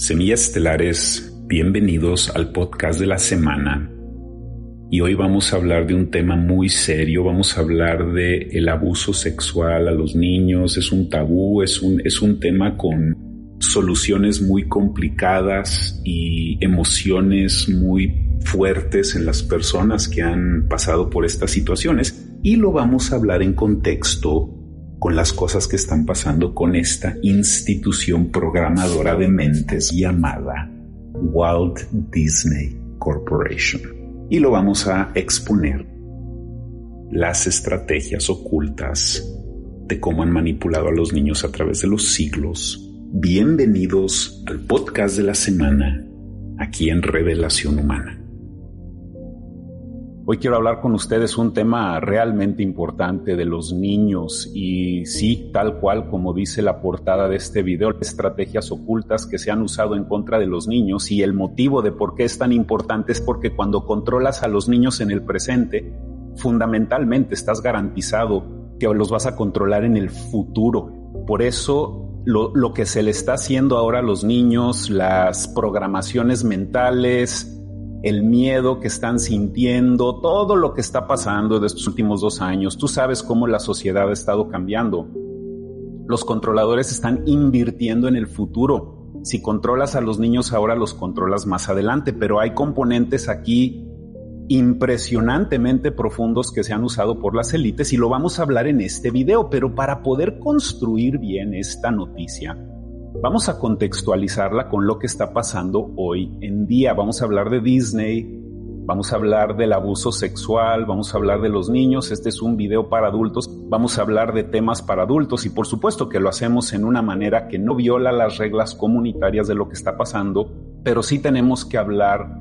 Semillas Estelares, bienvenidos al podcast de la semana. Y hoy vamos a hablar de un tema muy serio, vamos a hablar de el abuso sexual a los niños, es un tabú, es un, es un tema con soluciones muy complicadas y emociones muy fuertes en las personas que han pasado por estas situaciones y lo vamos a hablar en contexto con las cosas que están pasando con esta institución programadora de mentes llamada Walt Disney Corporation. Y lo vamos a exponer las estrategias ocultas de cómo han manipulado a los niños a través de los siglos. Bienvenidos al podcast de la semana aquí en Revelación Humana. Hoy quiero hablar con ustedes un tema realmente importante de los niños y sí, tal cual como dice la portada de este video, estrategias ocultas que se han usado en contra de los niños y el motivo de por qué es tan importante es porque cuando controlas a los niños en el presente, fundamentalmente estás garantizado que los vas a controlar en el futuro. Por eso lo, lo que se le está haciendo ahora a los niños, las programaciones mentales, el miedo que están sintiendo, todo lo que está pasando de estos últimos dos años. Tú sabes cómo la sociedad ha estado cambiando. Los controladores están invirtiendo en el futuro. Si controlas a los niños ahora, los controlas más adelante, pero hay componentes aquí impresionantemente profundos que se han usado por las élites y lo vamos a hablar en este video, pero para poder construir bien esta noticia, Vamos a contextualizarla con lo que está pasando hoy en día. Vamos a hablar de Disney, vamos a hablar del abuso sexual, vamos a hablar de los niños. Este es un video para adultos. Vamos a hablar de temas para adultos y por supuesto que lo hacemos en una manera que no viola las reglas comunitarias de lo que está pasando, pero sí tenemos que hablar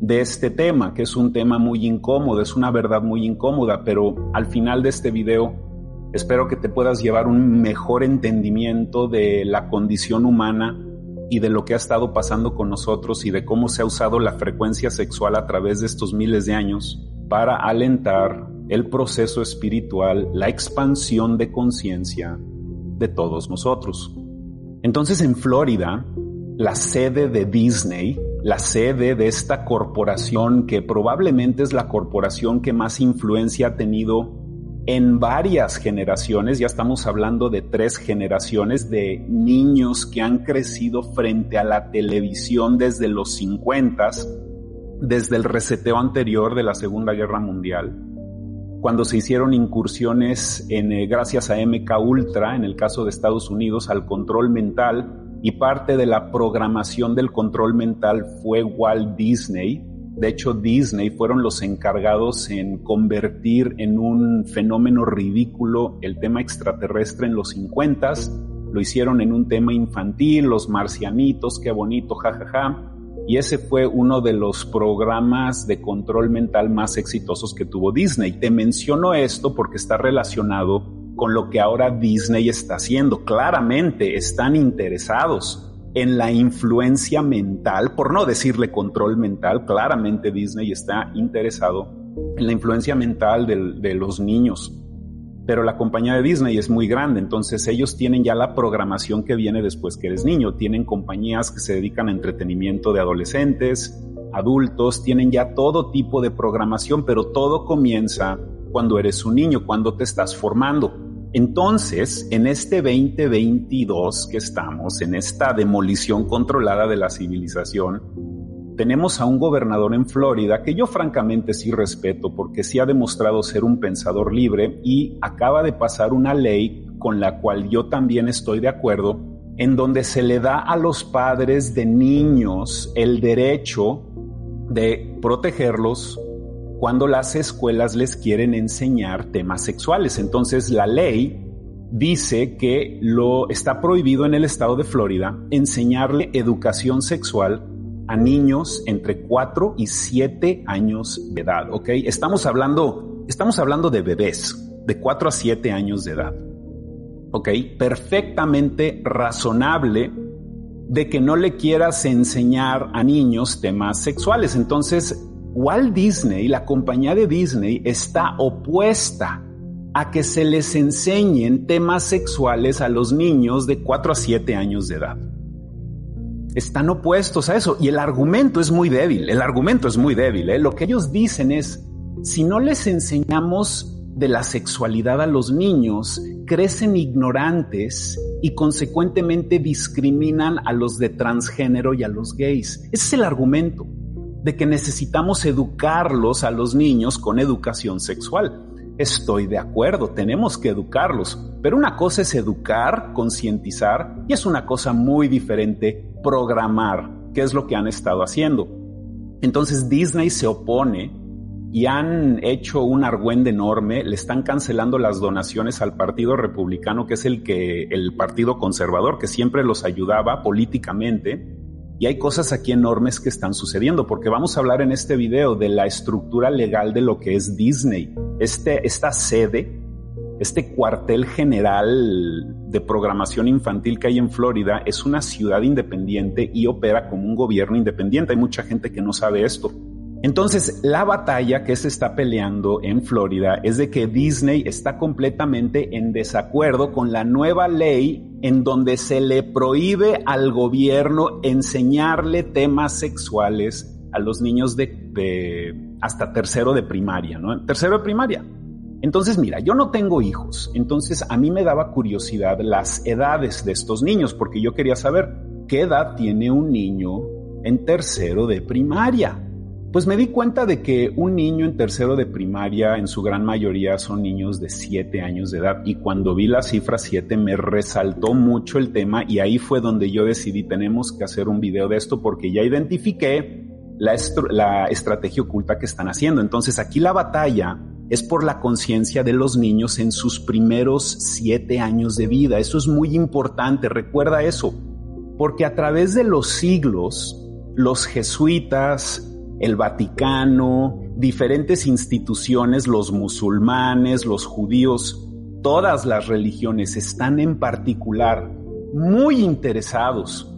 de este tema, que es un tema muy incómodo, es una verdad muy incómoda, pero al final de este video Espero que te puedas llevar un mejor entendimiento de la condición humana y de lo que ha estado pasando con nosotros y de cómo se ha usado la frecuencia sexual a través de estos miles de años para alentar el proceso espiritual, la expansión de conciencia de todos nosotros. Entonces en Florida, la sede de Disney, la sede de esta corporación que probablemente es la corporación que más influencia ha tenido en varias generaciones, ya estamos hablando de tres generaciones de niños que han crecido frente a la televisión desde los 50, desde el reseteo anterior de la Segunda Guerra Mundial, cuando se hicieron incursiones en, eh, gracias a MK Ultra, en el caso de Estados Unidos, al control mental, y parte de la programación del control mental fue Walt Disney, de hecho, Disney fueron los encargados en convertir en un fenómeno ridículo el tema extraterrestre en los 50 Lo hicieron en un tema infantil, los marcianitos, qué bonito, jajaja. Y ese fue uno de los programas de control mental más exitosos que tuvo Disney. Te menciono esto porque está relacionado con lo que ahora Disney está haciendo. Claramente están interesados en la influencia mental, por no decirle control mental, claramente Disney está interesado en la influencia mental de, los niños. Pero la compañía de Disney es muy grande, entonces ellos tienen ya la programación que viene después que eres niño. Tienen compañías que se dedican a entretenimiento de adolescentes, adultos, tienen ya todo tipo de programación, pero todo comienza cuando eres un niño, cuando te estás formando. Entonces, en este 2022 que estamos, en esta demolición controlada de la civilización, tenemos a un gobernador en Florida que yo francamente sí respeto porque sí ha demostrado ser un pensador libre y acaba de pasar una ley con la cual yo también estoy de acuerdo, en donde se le da a los padres de niños el derecho de protegerlos, cuando las escuelas les quieren enseñar temas sexuales. Entonces la ley dice que lo está prohibido en el estado de Florida enseñarle educación sexual a niños entre 4 y 7 años de edad, ¿ok? Estamos hablando, estamos hablando de bebés de 4 a 7 años de edad, ¿ok? Perfectamente razonable de que no le quieras enseñar a niños temas sexuales. Entonces, Walt Disney, la compañía de Disney, está opuesta a que se les enseñen temas sexuales a los niños de 4 a 7 años de edad. están opuestos a eso. Y el argumento es muy débil, el argumento es muy débil. ¿eh? Lo que ellos dicen es, si no les enseñamos de la sexualidad a los niños, crecen ignorantes y consecuentemente discriminan a los de transgénero y a los gays. Ese es el argumento de que necesitamos educarlos a los niños con educación sexual. Estoy de acuerdo, tenemos que educarlos, pero una cosa es educar, concientizar, y es una cosa muy diferente programar, que es lo que han estado haciendo. Entonces Disney se opone y han hecho un argüende enorme, le están cancelando las donaciones al Partido Republicano, que es el que el Partido Conservador que siempre los ayudaba políticamente. Y hay cosas aquí enormes que están sucediendo, porque vamos a hablar en este video de la estructura legal de lo que es Disney. Este, esta sede, este cuartel general de programación infantil que hay en Florida es una ciudad independiente y opera como un gobierno independiente. Hay mucha gente que no sabe esto. Entonces, la batalla que se está peleando en Florida es de que Disney está completamente en desacuerdo con la nueva ley en donde se le prohíbe al gobierno enseñarle temas sexuales a los niños de, hasta tercero de primaria, ¿no? Tercero de primaria. Entonces, mira, yo no tengo hijos, entonces a mí me daba curiosidad las edades de estos niños, porque yo quería saber qué edad tiene un niño en tercero de primaria. Pues me di cuenta de que un niño en tercero de primaria, en su gran mayoría, son niños de 7 años de edad. Y cuando vi la cifra 7 me resaltó mucho el tema y ahí fue donde yo decidí tenemos que hacer un video de esto porque ya identifiqué la, estrategia oculta que están haciendo. Entonces aquí la batalla es por la conciencia de los niños en sus primeros 7 años de vida. Eso es muy importante, recuerda eso. Porque a través de los siglos, los jesuitas, el Vaticano, diferentes instituciones, los musulmanes, los judíos, todas las religiones están en particular muy interesados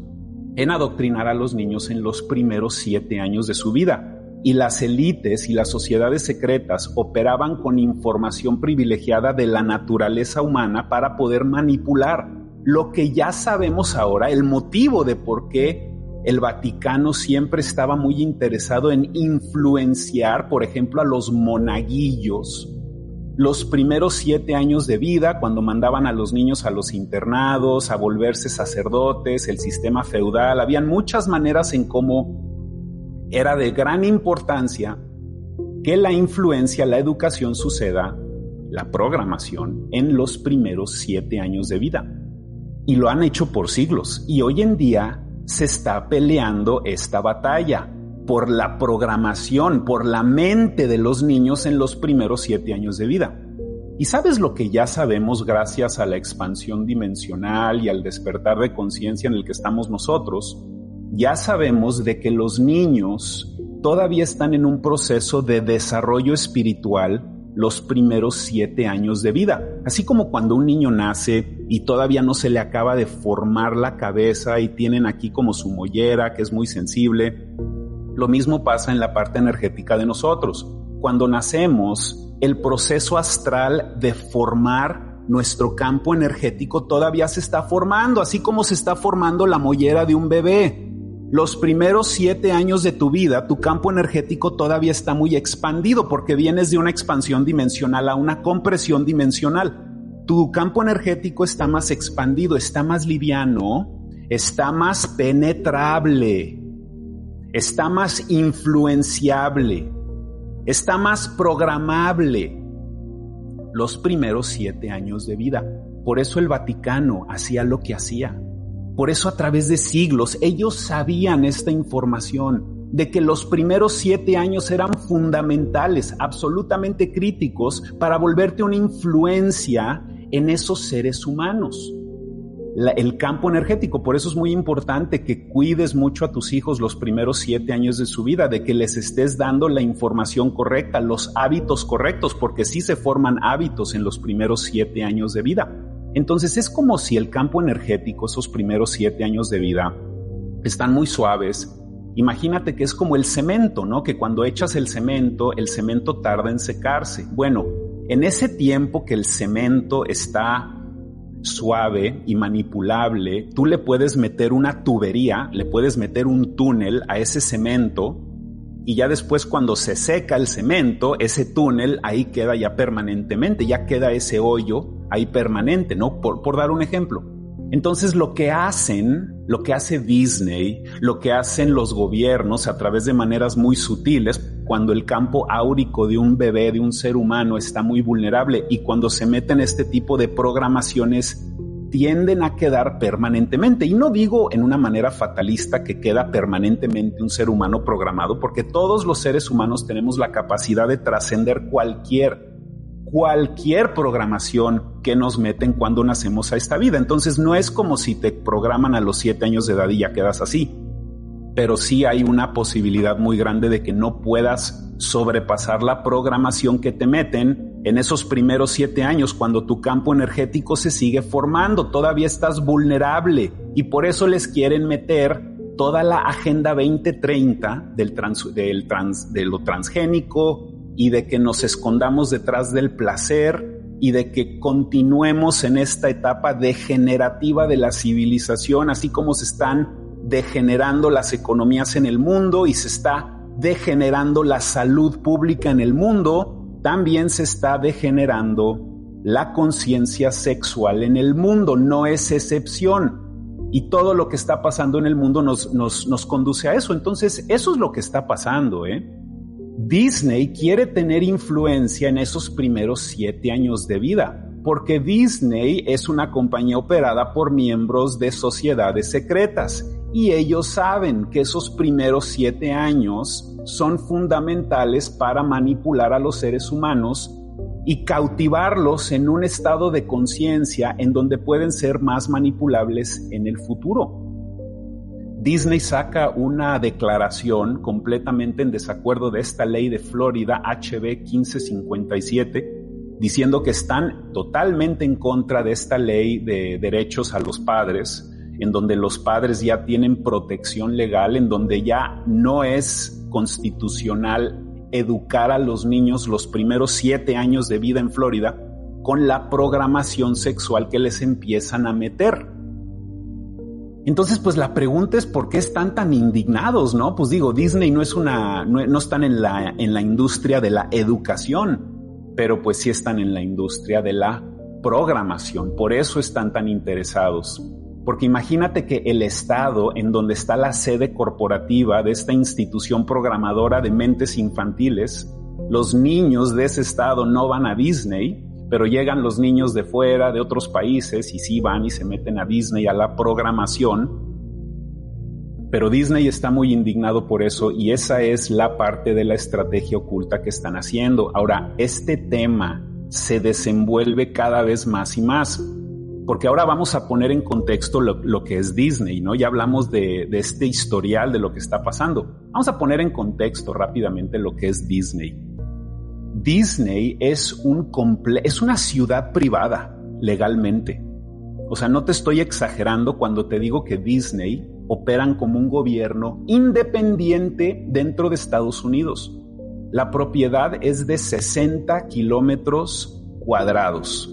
en adoctrinar a los niños en los primeros siete años de su vida. Y las élites y las sociedades secretas operaban con información privilegiada de la naturaleza humana para poder manipular lo que ya sabemos ahora, el motivo de por qué el Vaticano siempre estaba muy interesado en influenciar, por ejemplo, a los monaguillos. Los primeros siete años de vida, cuando mandaban a los niños a los internados, a volverse sacerdotes, el sistema feudal, habían muchas maneras en cómo era de gran importancia que la influencia, la educación suceda, la programación, en los primeros siete años de vida. Y lo han hecho por siglos. Y hoy en día se está peleando esta batalla por la programación, por la mente de los niños en los primeros siete años de vida. ¿Y sabes lo que ya sabemos gracias a la expansión dimensional y al despertar de conciencia en el que estamos nosotros? Ya sabemos de que los niños todavía están en un proceso de desarrollo espiritual los primeros siete años de vida. Así como cuando un niño nace y todavía no se le acaba de formar la cabeza y tienen aquí como su mollera que es muy sensible. Lo mismo pasa en la parte energética de nosotros. Cuando nacemos, el proceso astral de formar nuestro campo energético todavía se está formando, así como se está formando la mollera de un bebé los primeros siete años de tu vida, tu campo energético todavía está muy expandido porque vienes de una expansión dimensional a una compresión dimensional. Tu campo energético está más expandido, está más liviano, está más penetrable, está más influenciable, está más programable. Los primeros siete años de vida. Por eso el Vaticano hacía lo que hacía por eso a través de siglos ellos sabían esta información de que los primeros siete años eran fundamentales, absolutamente críticos para volverte una influencia en esos seres humanos. el campo energético, por eso es muy importante que cuides mucho a tus hijos los primeros siete años de su vida, de que les estés dando la información correcta, los hábitos correctos, porque sí se forman hábitos en los primeros siete años de vida. Entonces es como si el campo energético, esos primeros siete años de vida, están muy suaves. Imagínate que es como el cemento, ¿no? Que cuando echas el cemento, el cemento tarda en secarse. Bueno, en ese tiempo que el cemento está suave y manipulable, tú le puedes meter una tubería, le puedes meter un túnel a ese cemento y ya después cuando se seca el cemento, ese túnel ahí queda ya permanentemente, ya queda ese hoyo ahí permanente, ¿no? Por, por dar un ejemplo. Entonces lo que hacen, lo que hace Disney, lo que hacen los gobiernos a través de maneras muy sutiles, cuando el campo áurico de un bebé, de un ser humano está muy vulnerable y cuando se meten este tipo de programaciones tienden a quedar permanentemente. Y no digo en una manera fatalista que queda permanentemente un ser humano programado, porque todos los seres humanos tenemos la capacidad de trascender cualquier cualquier programación que nos meten cuando nacemos a esta vida. Entonces no es como si te programan a los siete años de edad y ya quedas así pero sí hay una posibilidad muy grande de que no puedas sobrepasar la programación que te meten en esos primeros siete años cuando tu campo energético se sigue formando, todavía estás vulnerable y por eso les quieren meter toda la agenda 2030 del, del trans, de lo transgénico y de que nos escondamos detrás del placer y de que continuemos en esta etapa degenerativa de la civilización, así como se están degenerando las economías en el mundo y se está degenerando la salud pública en el mundo, también se está degenerando la conciencia sexual en el mundo, no es excepción. Y todo lo que está pasando en el mundo nos, nos, nos conduce a eso. Entonces, eso es lo que está pasando. ¿eh? Disney quiere tener influencia en esos primeros siete años de vida, porque Disney es una compañía operada por miembros de sociedades secretas y ellos saben que esos primeros siete años son fundamentales para manipular a los seres humanos y cautivarlos en un estado de conciencia en donde pueden ser más manipulables en el futuro. Disney saca una declaración completamente en desacuerdo de esta ley de Florida HB 1557 diciendo que están totalmente en contra de esta ley de derechos a los padres en donde los padres ya tienen protección legal, en donde ya no es constitucional educar a los niños los primeros siete años de vida en Florida con la programación sexual que les empiezan a meter. Entonces, pues la pregunta es por qué están tan indignados, ¿no? Pues digo, Disney no es una, no, están en la, en la industria de la educación, pero pues sí están en la industria de la programación. Por eso están tan interesados. Porque imagínate que el Estado, en donde está la sede corporativa de esta institución programadora de mentes infantiles, los niños de ese Estado no van a Disney, pero llegan los niños de fuera, de otros países, y sí van y se meten a Disney, a la programación. Pero Disney está muy indignado por eso y esa es la parte de la estrategia oculta que están haciendo. Ahora, este tema se desenvuelve cada vez más y más porque ahora vamos a poner en contexto lo, que es Disney, ¿no? Ya hablamos de, este historial de lo que está pasando. Vamos a poner en contexto rápidamente lo que es Disney. Disney es, un es una ciudad privada legalmente. O sea, no te estoy exagerando cuando te digo que Disney operan como un gobierno independiente dentro de Estados Unidos. La propiedad es de 60 kilómetros cuadrados.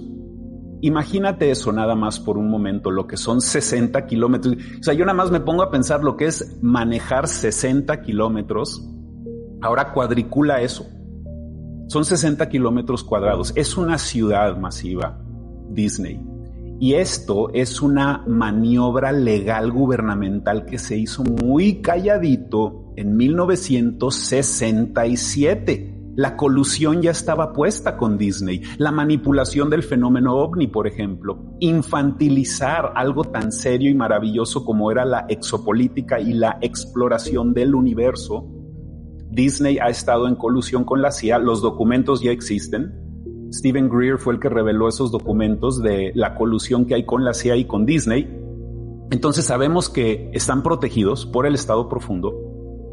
Imagínate eso nada más por un momento, lo que son 60 kilómetros. O sea, yo nada más me pongo a pensar lo que es manejar 60 kilómetros. Ahora cuadricula eso. Son 60 kilómetros cuadrados. Es una ciudad masiva, Disney. Y esto es una maniobra legal gubernamental que se hizo muy calladito en 1967 la colusión ya estaba puesta con Disney. La manipulación del fenómeno ovni, por ejemplo. Infantilizar algo tan serio y maravilloso como era la exopolítica y la exploración del universo. Disney ha estado en colusión con la CIA. Los documentos ya existen. Stephen Greer fue el que reveló esos documentos de la colusión que hay con la CIA y con Disney. Entonces sabemos que están protegidos por el Estado profundo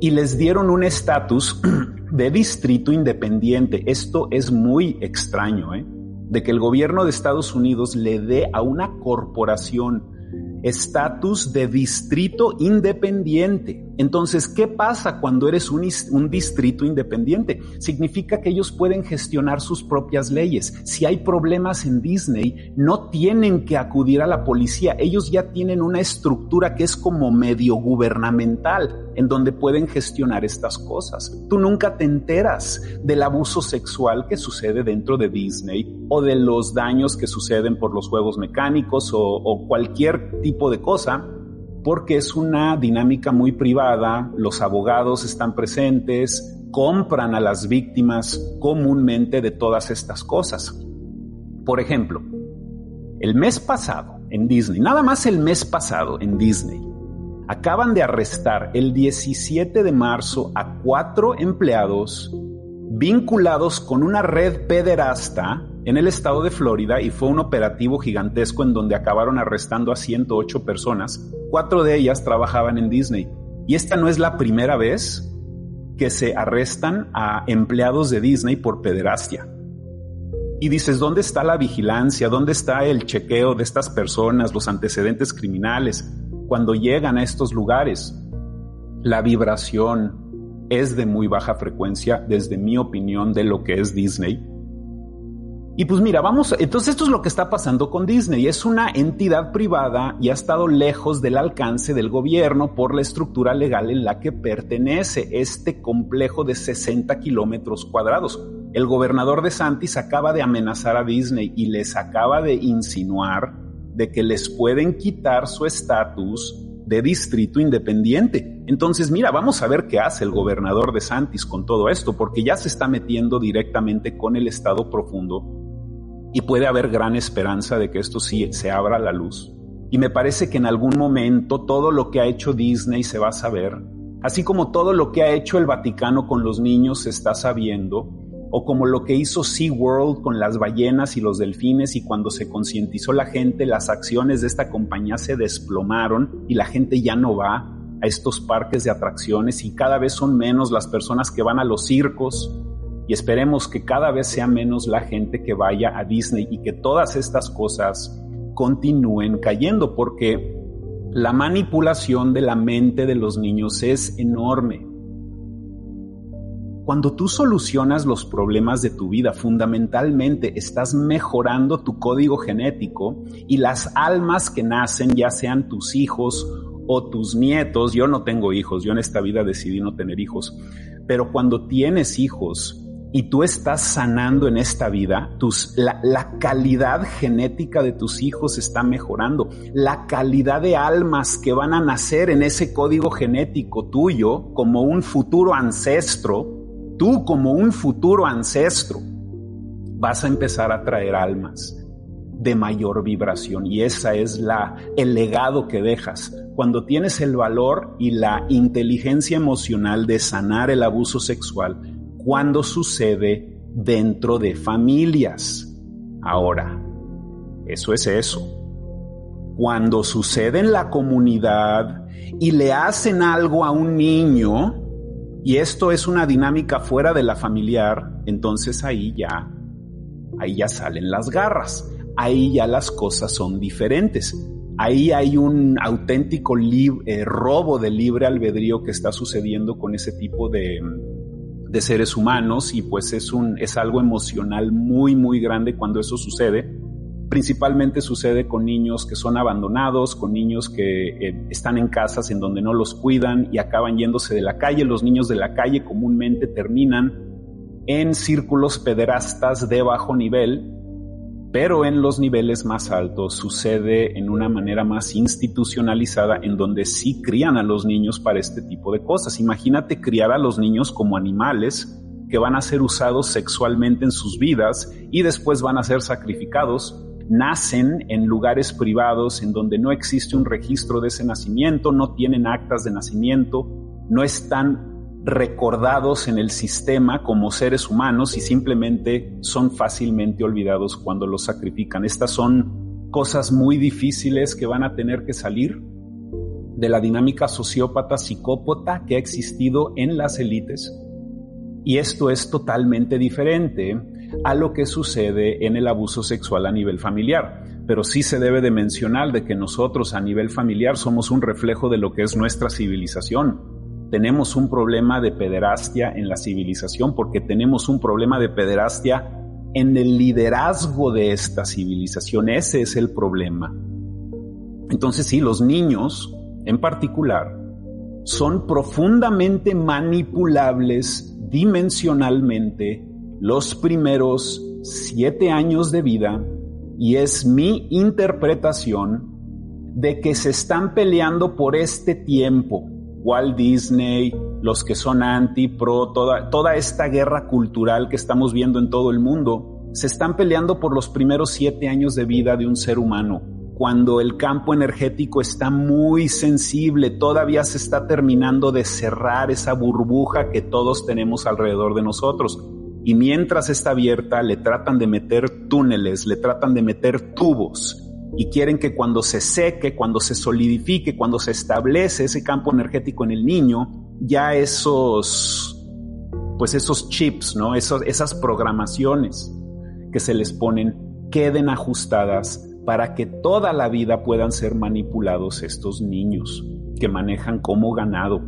y les dieron un estatus de distrito independiente. Esto es muy extraño, ¿eh? de que el gobierno de Estados Unidos le dé a una corporación estatus de distrito independiente. Entonces, ¿qué pasa cuando eres un, un, distrito independiente? Significa que ellos pueden gestionar sus propias leyes. Si hay problemas en Disney, no tienen que acudir a la policía. Ellos ya tienen una estructura que es como medio gubernamental, en donde pueden gestionar estas cosas. Tú nunca te enteras del abuso sexual que sucede dentro de Disney o de los daños que suceden por los juegos mecánicos o, cualquier tipo de cosa porque es una dinámica muy privada, los abogados están presentes, compran a las víctimas comúnmente de todas estas cosas. Por ejemplo, el mes pasado en Disney, nada más el mes pasado en Disney, acaban de arrestar el 17 de marzo a cuatro empleados vinculados con una red pederasta en el estado de Florida y fue un operativo gigantesco en donde acabaron arrestando a 108 personas. Cuatro de ellas trabajaban en Disney. Y esta no es la primera vez que se arrestan a empleados de Disney por pederastia. Y dices, ¿dónde está la vigilancia? ¿Dónde está el chequeo de estas personas, los antecedentes criminales? Cuando llegan a estos lugares, la vibración es de muy baja frecuencia, desde mi opinión, de lo que es Disney y pues mira, vamos, entonces esto es lo que está pasando con Disney. Es una entidad privada y ha estado lejos del alcance del gobierno por la estructura legal en la que pertenece este complejo de 60 kilómetros cuadrados. El gobernador de Santis acaba de amenazar a Disney y les acaba de insinuar de que les pueden quitar su estatus de distrito independiente. Entonces, mira, vamos a ver qué hace el gobernador de Santis con todo esto, porque ya se está metiendo directamente con el Estado profundo y puede haber gran esperanza de que esto sí se abra a la luz. Y me parece que en algún momento todo lo que ha hecho Disney se va a saber, así como todo lo que ha hecho el Vaticano con los niños se está sabiendo, o como lo que hizo SeaWorld con las ballenas y los delfines y cuando se concientizó la gente, las acciones de esta compañía se desplomaron y la gente ya no va a estos parques de atracciones y cada vez son menos las personas que van a los circos y esperemos que cada vez sea menos la gente que vaya a Disney y que todas estas cosas continúen cayendo porque la manipulación de la mente de los niños es enorme. Cuando tú solucionas los problemas de tu vida, fundamentalmente estás mejorando tu código genético y las almas que nacen, ya sean tus hijos o tus nietos, yo no tengo hijos, yo en esta vida decidí no tener hijos, pero cuando tienes hijos, y tú estás sanando en esta vida, la, calidad genética de tus hijos está mejorando, la calidad de almas que van a nacer en ese código genético tuyo como un futuro ancestro, tú como un futuro ancestro, vas a empezar a traer almas de mayor vibración y esa es la el legado que dejas cuando tienes el valor y la inteligencia emocional de sanar el abuso sexual cuando sucede dentro de familias. Ahora, eso es eso. Cuando sucede en la comunidad y le hacen algo a un niño, y esto es una dinámica fuera de la familiar, entonces ahí ya, ahí ya salen las garras, ahí ya las cosas son diferentes. Ahí hay un auténtico eh, robo de libre albedrío que está sucediendo con ese tipo de, de seres humanos y pues es, un, es algo emocional muy, muy grande cuando eso sucede. Principalmente sucede con niños que son abandonados, con niños que eh, están en casas en donde no los cuidan y acaban yéndose de la calle. Los niños de la calle comúnmente terminan en círculos pederastas de bajo nivel pero en los niveles más altos sucede en una manera más institucionalizada en donde sí crían a los niños para este tipo de cosas. Imagínate criar a los niños como animales que van a ser usados sexualmente en sus vidas y después van a ser sacrificados. Nacen en lugares privados en donde no existe un registro de ese nacimiento, no tienen actas de nacimiento, no están recordados en el sistema como seres humanos y simplemente son fácilmente olvidados cuando los sacrifican. Estas son cosas muy difíciles que van a tener que salir de la dinámica sociópata psicópata que ha existido en las élites. Y esto es totalmente diferente a lo que sucede en el abuso sexual a nivel familiar. Pero sí se debe de mencionar de que nosotros a nivel familiar somos un reflejo de lo que es nuestra civilización tenemos un problema de pederastia en la civilización porque tenemos un problema de pederastia en el liderazgo de esta civilización. Ese es el problema. Entonces sí, los niños en particular son profundamente manipulables dimensionalmente los primeros siete años de vida y es mi interpretación de que se están peleando por este tiempo. Walt Disney, los que son anti-pro, toda, toda esta guerra cultural que estamos viendo en todo el mundo, se están peleando por los primeros siete años de vida de un ser humano. Cuando el campo energético está muy sensible, todavía se está terminando de cerrar esa burbuja que todos tenemos alrededor de nosotros. Y mientras está abierta, le tratan de meter túneles, le tratan de meter tubos y quieren que cuando se seque, cuando se solidifique, cuando se establece ese campo energético en el niño, ya esos, pues esos chips, ¿no? Esas programaciones que se les ponen queden ajustadas para que toda la vida puedan ser manipulados estos niños que manejan como ganado.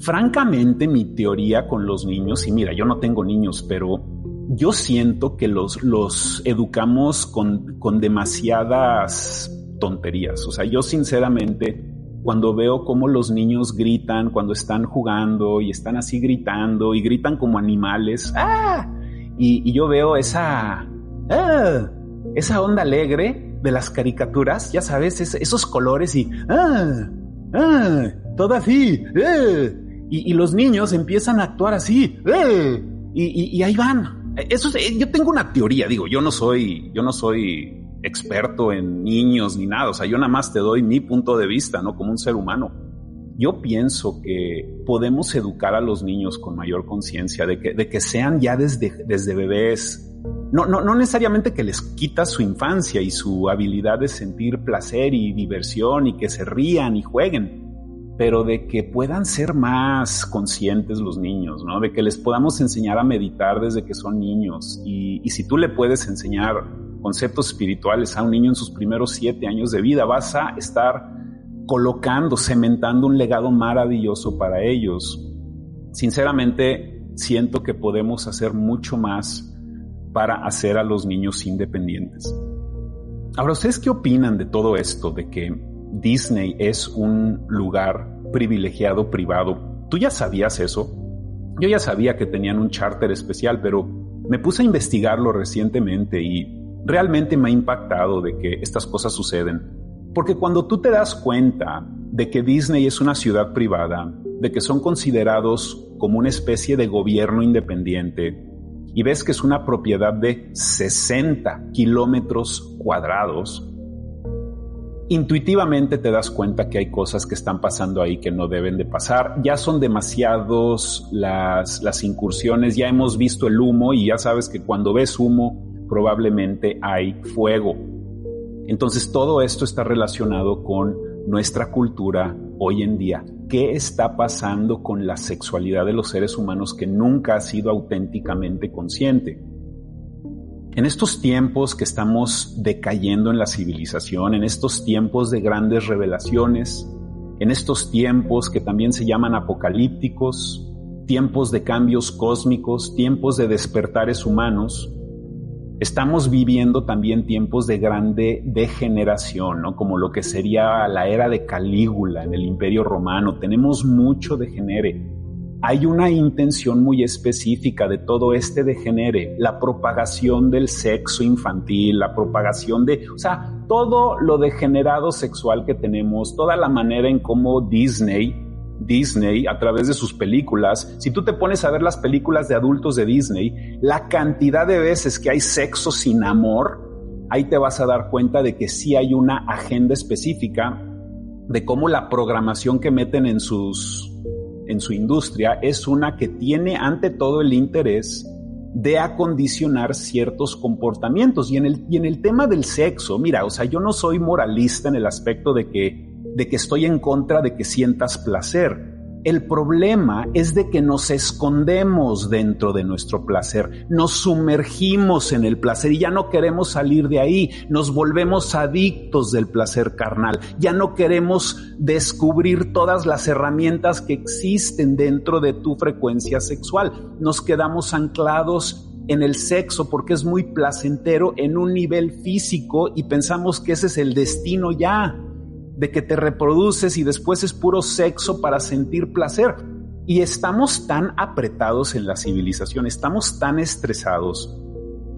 Francamente, mi teoría con los niños, y mira, yo no tengo niños, pero yo siento que los, educamos con, con demasiadas tonterías. O sea, yo sinceramente, cuando veo cómo los niños gritan cuando están jugando y están así gritando y gritan como animales, ¡ah! Y, yo veo esa, ¡ah! esa onda alegre de las caricaturas, ya sabes, esos colores y, ¡ah! ¡ah! Todo así, ¡eh! Y, los niños empiezan a actuar así, ¡eh! y, ahí van, eso es, yo tengo una teoría, digo, yo no soy, yo no soy experto en niños ni nada, o sea, yo nada más te doy mi punto de vista, ¿no? Como un ser humano. Yo pienso que podemos educar a los niños con mayor conciencia de que, de que sean ya desde, desde bebés, no, no, no necesariamente que les quita su infancia y su habilidad de sentir placer y diversión y que se rían y jueguen, pero de que puedan ser más conscientes los niños, ¿no? De que les podamos enseñar a meditar desde que son niños. Y, si tú le puedes enseñar conceptos espirituales a un niño en sus primeros siete años de vida, vas a estar colocando, cementando un legado maravilloso para ellos. Sinceramente, siento que podemos hacer mucho más para hacer a los niños independientes. Ahora, ¿ustedes qué opinan de todo esto? De que Disney es un lugar privilegiado privado. ¿Tú ya sabías eso? Yo ya sabía que tenían un charter especial, pero me puse a investigarlo recientemente y realmente me ha impactado de que estas cosas suceden. Porque cuando tú te das cuenta de que Disney es una ciudad privada, de que son considerados como una especie de gobierno independiente, y ves que es una propiedad de 60 kilómetros cuadrados, intuitivamente te das cuenta que hay cosas que están pasando ahí que no deben de pasar. Ya son demasiados las, las incursiones, ya hemos visto el humo y ya sabes que cuando ves humo probablemente hay fuego. Entonces todo esto está relacionado con nuestra cultura hoy en día. ¿Qué está pasando con la sexualidad de los seres humanos que nunca ha sido auténticamente consciente? En estos tiempos que estamos decayendo en la civilización, en estos tiempos de grandes revelaciones, en estos tiempos que también se llaman apocalípticos, tiempos de cambios cósmicos, tiempos de despertares humanos, estamos viviendo también tiempos de grande degeneración, ¿no? Como lo que sería la era de Calígula en el Imperio Romano. Tenemos mucho degenere hay una intención muy específica de todo este degenere, la propagación del sexo infantil, la propagación de, o sea, todo lo degenerado sexual que tenemos, toda la manera en cómo Disney, Disney a través de sus películas, si tú te pones a ver las películas de adultos de Disney, la cantidad de veces que hay sexo sin amor, ahí te vas a dar cuenta de que sí hay una agenda específica de cómo la programación que meten en sus en su industria es una que tiene ante todo el interés de acondicionar ciertos comportamientos. Y en el, y en el tema del sexo, mira, o sea, yo no soy moralista en el aspecto de que, de que estoy en contra de que sientas placer. El problema es de que nos escondemos dentro de nuestro placer, nos sumergimos en el placer y ya no queremos salir de ahí, nos volvemos adictos del placer carnal, ya no queremos descubrir todas las herramientas que existen dentro de tu frecuencia sexual, nos quedamos anclados en el sexo porque es muy placentero en un nivel físico y pensamos que ese es el destino ya de que te reproduces y después es puro sexo para sentir placer. Y estamos tan apretados en la civilización, estamos tan estresados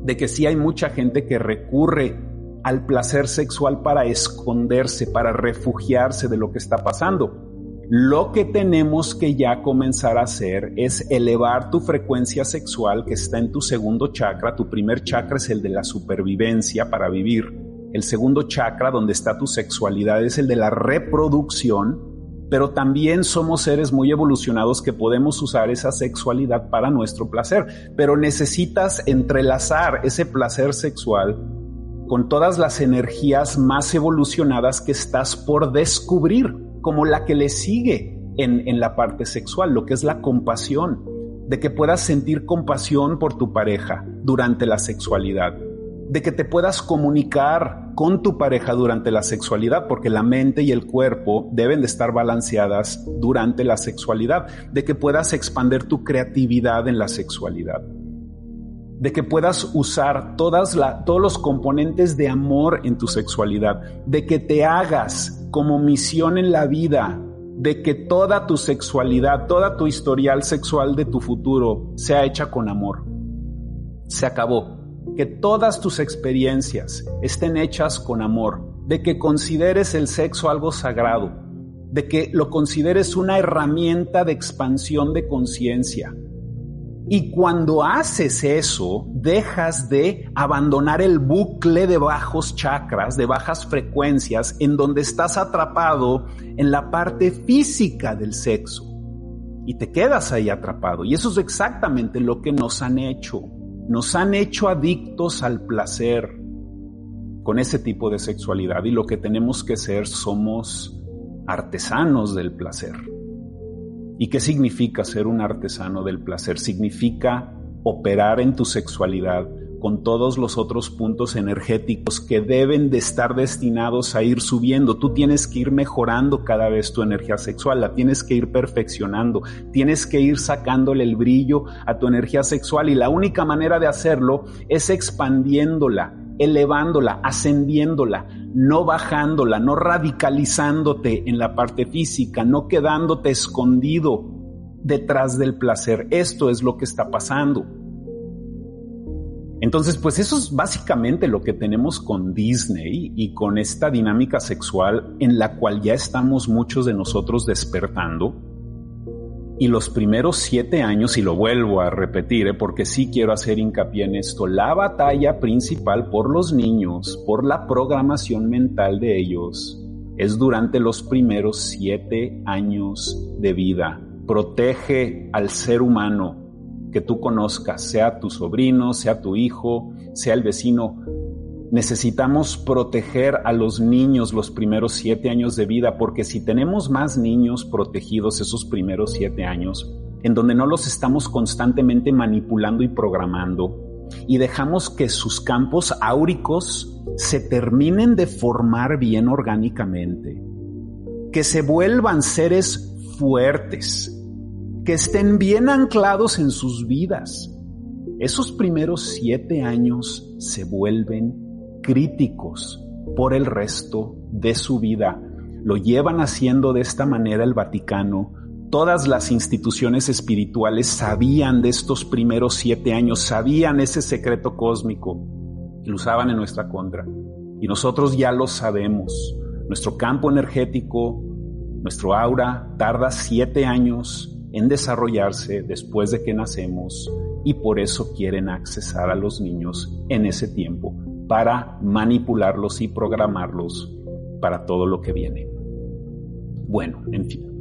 de que sí hay mucha gente que recurre al placer sexual para esconderse, para refugiarse de lo que está pasando. Lo que tenemos que ya comenzar a hacer es elevar tu frecuencia sexual que está en tu segundo chakra. Tu primer chakra es el de la supervivencia para vivir el segundo chakra, donde está tu sexualidad, es el de la reproducción, pero también somos seres muy evolucionados que podemos usar esa sexualidad para nuestro placer, pero necesitas entrelazar ese placer sexual con todas las energías más evolucionadas que estás por descubrir, como la que le sigue en, en la parte sexual, lo que es la compasión, de que puedas sentir compasión por tu pareja durante la sexualidad de que te puedas comunicar con tu pareja durante la sexualidad, porque la mente y el cuerpo deben de estar balanceadas durante la sexualidad, de que puedas expander tu creatividad en la sexualidad, de que puedas usar todos los componentes de amor en tu sexualidad, de que te hagas como misión en la vida de que toda tu sexualidad, toda tu historial sexual de tu futuro sea hecha con amor. Se acabó que todas tus experiencias estén hechas con amor, de que consideres el sexo algo sagrado, de que lo consideres una herramienta de expansión de conciencia. Y cuando haces eso, dejas de abandonar el bucle de bajos chakras, de bajas frecuencias, en donde estás atrapado en la parte física del sexo. Y te quedas ahí atrapado. Y eso es exactamente lo que nos han hecho nos han hecho adictos al placer con ese tipo de sexualidad y lo que tenemos que ser somos artesanos del placer. ¿Y qué significa ser un artesano del placer? Significa operar en tu sexualidad con todos los otros puntos energéticos que deben de estar destinados a ir subiendo. Tú tienes que ir mejorando cada vez tu energía sexual, la tienes que ir perfeccionando, tienes que ir sacándole el brillo a tu energía sexual y la única manera de hacerlo es expandiéndola, elevándola, ascendiéndola, no bajándola, no radicalizándote en la parte física, no quedándote escondido detrás del placer. Esto es lo que está pasando. Entonces, pues eso es básicamente lo que tenemos con Disney y con esta dinámica sexual en la cual ya estamos muchos de nosotros despertando. Y los primeros siete años, y lo vuelvo a repetir, ¿eh? porque sí quiero hacer hincapié en esto, la batalla principal por los niños, por la programación mental de ellos, es durante los primeros siete años de vida. Protege al ser humano que tú conozcas, sea tu sobrino, sea tu hijo, sea el vecino. Necesitamos proteger a los niños los primeros siete años de vida, porque si tenemos más niños protegidos esos primeros siete años, en donde no los estamos constantemente manipulando y programando, y dejamos que sus campos áuricos se terminen de formar bien orgánicamente, que se vuelvan seres fuertes, que estén bien anclados en sus vidas. Esos primeros siete años se vuelven críticos por el resto de su vida. Lo llevan haciendo de esta manera el Vaticano. Todas las instituciones espirituales sabían de estos primeros siete años, sabían ese secreto cósmico y lo usaban en nuestra contra. Y nosotros ya lo sabemos. Nuestro campo energético, nuestro aura, tarda siete años en desarrollarse después de que nacemos y por eso quieren accesar a los niños en ese tiempo para manipularlos y programarlos para todo lo que viene. Bueno, en fin.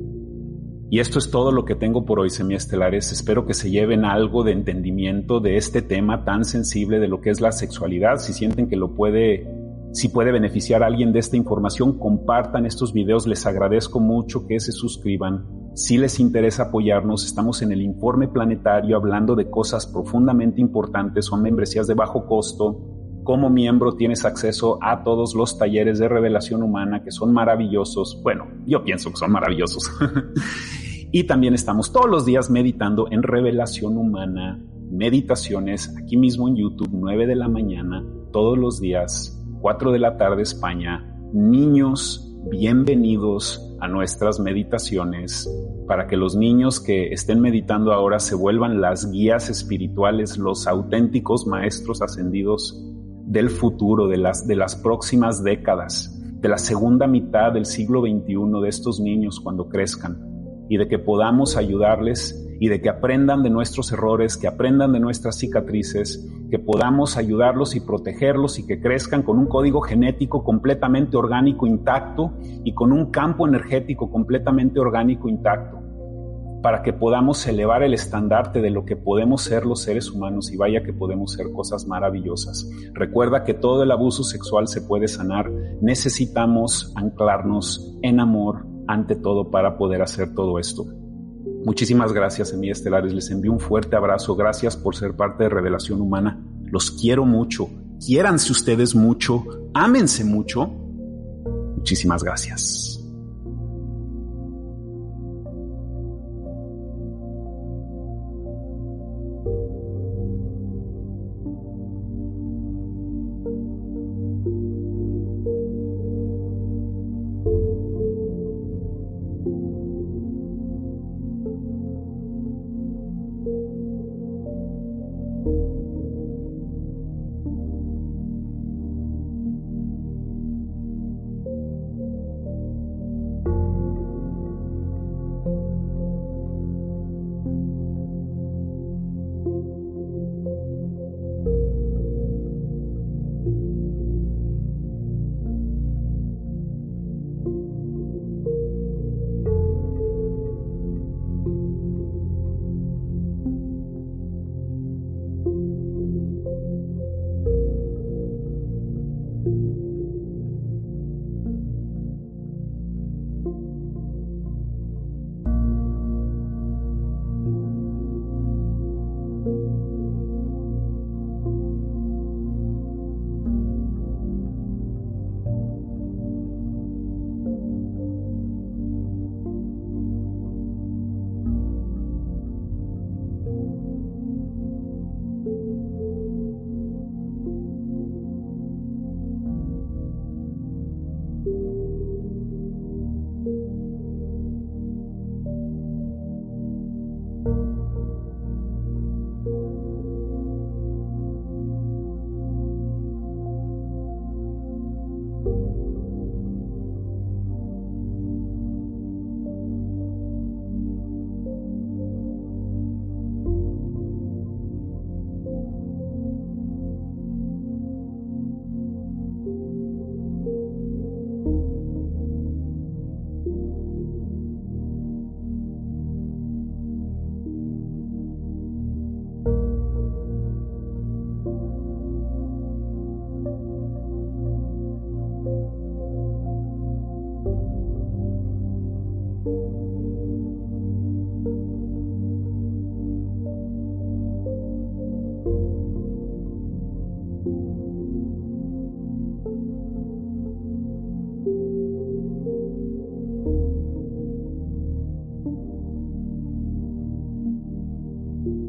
Y esto es todo lo que tengo por hoy, semiestelares. Espero que se lleven algo de entendimiento de este tema tan sensible de lo que es la sexualidad. Si sienten que lo puede, si puede beneficiar a alguien de esta información, compartan estos videos. Les agradezco mucho que se suscriban Si les interesa apoyarnos, estamos en el informe planetario hablando de cosas profundamente importantes, son membresías de bajo costo. Como miembro tienes acceso a todos los talleres de revelación humana que son maravillosos. Bueno, yo pienso que son maravillosos. y también estamos todos los días meditando en revelación humana, meditaciones aquí mismo en YouTube, 9 de la mañana, todos los días, 4 de la tarde España. Niños, bienvenidos a nuestras meditaciones para que los niños que estén meditando ahora se vuelvan las guías espirituales, los auténticos maestros ascendidos del futuro, de las, de las próximas décadas, de la segunda mitad del siglo XXI de estos niños cuando crezcan y de que podamos ayudarles y de que aprendan de nuestros errores, que aprendan de nuestras cicatrices, que podamos ayudarlos y protegerlos y que crezcan con un código genético completamente orgánico intacto y con un campo energético completamente orgánico intacto, para que podamos elevar el estandarte de lo que podemos ser los seres humanos y vaya que podemos ser cosas maravillosas. Recuerda que todo el abuso sexual se puede sanar, necesitamos anclarnos en amor ante todo para poder hacer todo esto. Muchísimas gracias, Semillas Estelares. Les envío un fuerte abrazo. Gracias por ser parte de Revelación Humana. Los quiero mucho. Quiéranse ustedes mucho. Ámense mucho. Muchísimas gracias. you